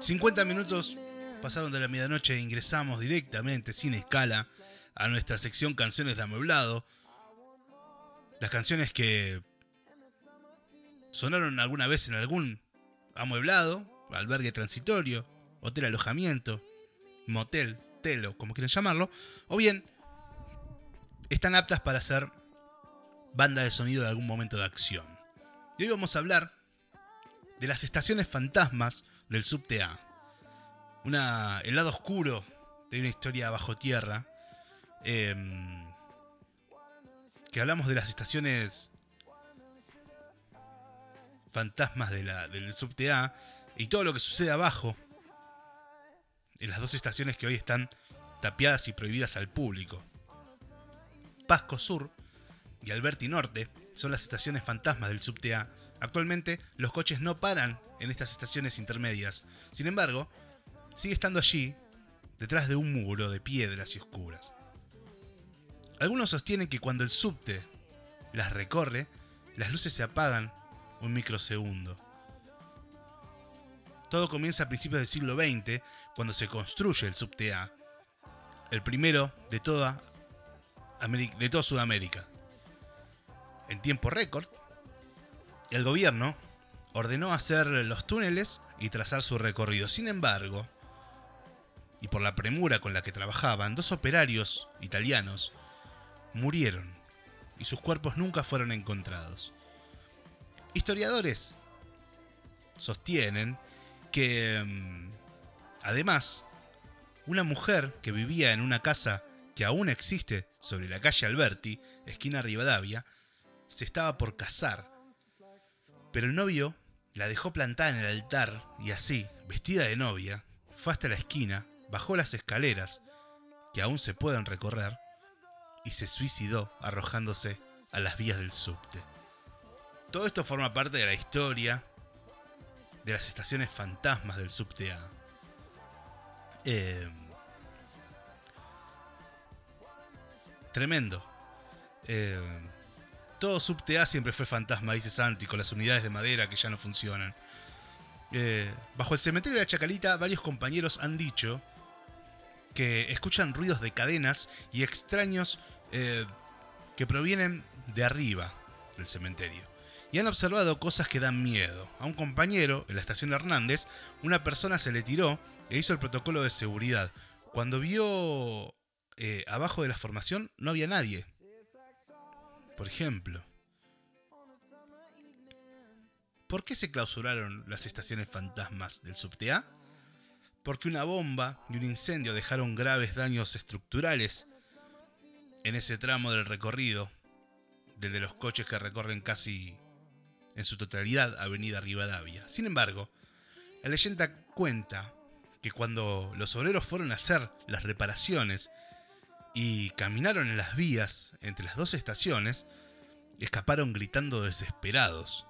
50 minutos pasaron de la medianoche e ingresamos directamente, sin escala, a nuestra sección Canciones de Amueblado. Las canciones que sonaron alguna vez en algún amueblado, albergue transitorio, hotel alojamiento, motel, telo, como quieran llamarlo, o bien están aptas para ser banda de sonido de algún momento de acción. Y hoy vamos a hablar de las estaciones fantasmas del subte A. El lado oscuro de una historia bajo tierra. Em, que hablamos de las estaciones fantasmas del subte A y todo lo que sucede abajo en las dos estaciones que hoy están tapiadas y prohibidas al público. Pasco Sur y Alberti Norte son las estaciones fantasmas del subte A. Actualmente los coches no paran en estas estaciones intermedias. Sin embargo, sigue estando allí, detrás de un muro de piedras y oscuras. Algunos sostienen que cuando el subte las recorre, las luces se apagan un microsegundo. Todo comienza a principios del siglo XX, cuando se construye el subte A, el primero de toda, de toda Sudamérica. En tiempo récord, el gobierno ordenó hacer los túneles y trazar su recorrido. Sin embargo, y por la premura con la que trabajaban, dos operarios italianos murieron y sus cuerpos nunca fueron encontrados. Historiadores sostienen que, mm, además, una mujer que vivía en una casa que aún existe sobre la calle Alberti, esquina Rivadavia, se estaba por casar. Pero el novio la dejó plantada en el altar y así, vestida de novia, fue hasta la esquina, bajó las escaleras, que aún se pueden recorrer, y se suicidó arrojándose a las vías del subte. Todo esto forma parte de la historia de las estaciones fantasmas del subte A. Eh, tremendo. Eh, todo subte A siempre fue fantasma, dice Santi, con las unidades de madera que ya no funcionan. Eh, bajo el cementerio de la Chacalita, varios compañeros han dicho que escuchan ruidos de cadenas y extraños que provienen de arriba del cementerio. Y han observado cosas que dan miedo. A un compañero en la estación Hernández, una persona se le tiró e hizo el protocolo de seguridad. Cuando vio eh, abajo de la formación no había nadie. Por ejemplo. ¿Por qué se clausuraron las estaciones fantasmas del subte A? Porque una bomba y un incendio dejaron graves daños estructurales en ese tramo del recorrido, desde los coches que recorren casi en su totalidad Avenida Rivadavia. Sin embargo, la leyenda cuenta que cuando los obreros fueron a hacer las reparaciones y caminaron en las vías entre las dos estaciones, escaparon gritando desesperados.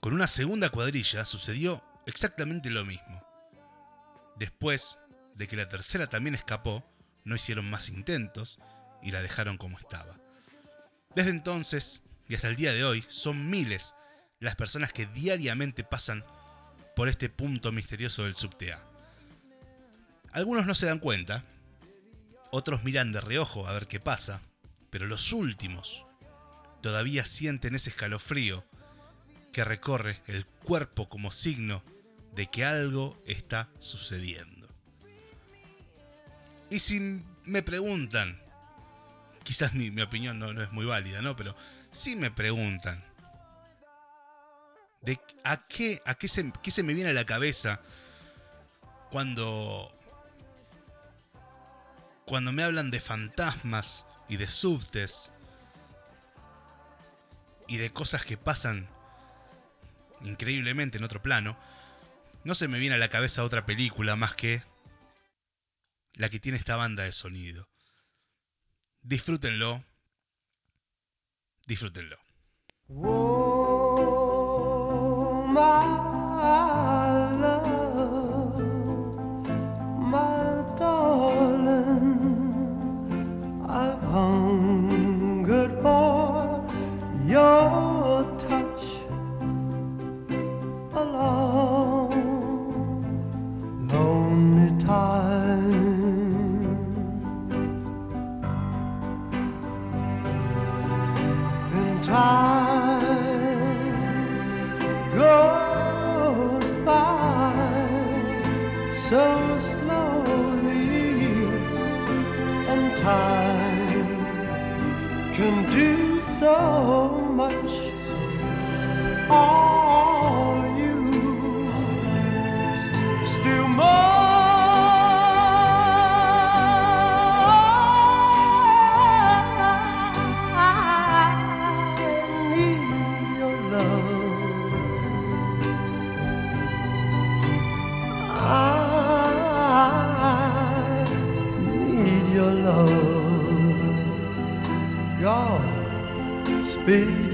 Con una segunda cuadrilla sucedió exactamente lo mismo. Después de que la tercera también escapó, no hicieron más intentos y la dejaron como estaba. Desde entonces y hasta el día de hoy son miles las personas que diariamente pasan por este punto misterioso del subte A. Algunos no se dan cuenta, otros miran de reojo a ver qué pasa, pero los últimos todavía sienten ese escalofrío que recorre el cuerpo como signo de que algo está sucediendo. Y si me preguntan, quizás mi, opinión no, es muy válida, ¿no? Pero si me preguntan, de a qué, a qué se, qué se me viene a la cabeza cuando cuando me hablan de fantasmas y de subtes y de cosas que pasan increíblemente en otro plano, no se me viene a la cabeza otra película más que la que tiene esta banda de sonido. Disfrútenlo. Disfrútenlo. time goes by so slowly, and time can do so much. All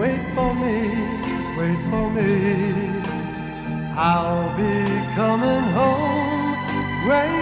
Wait for me, wait for me. I'll be coming home. Wait.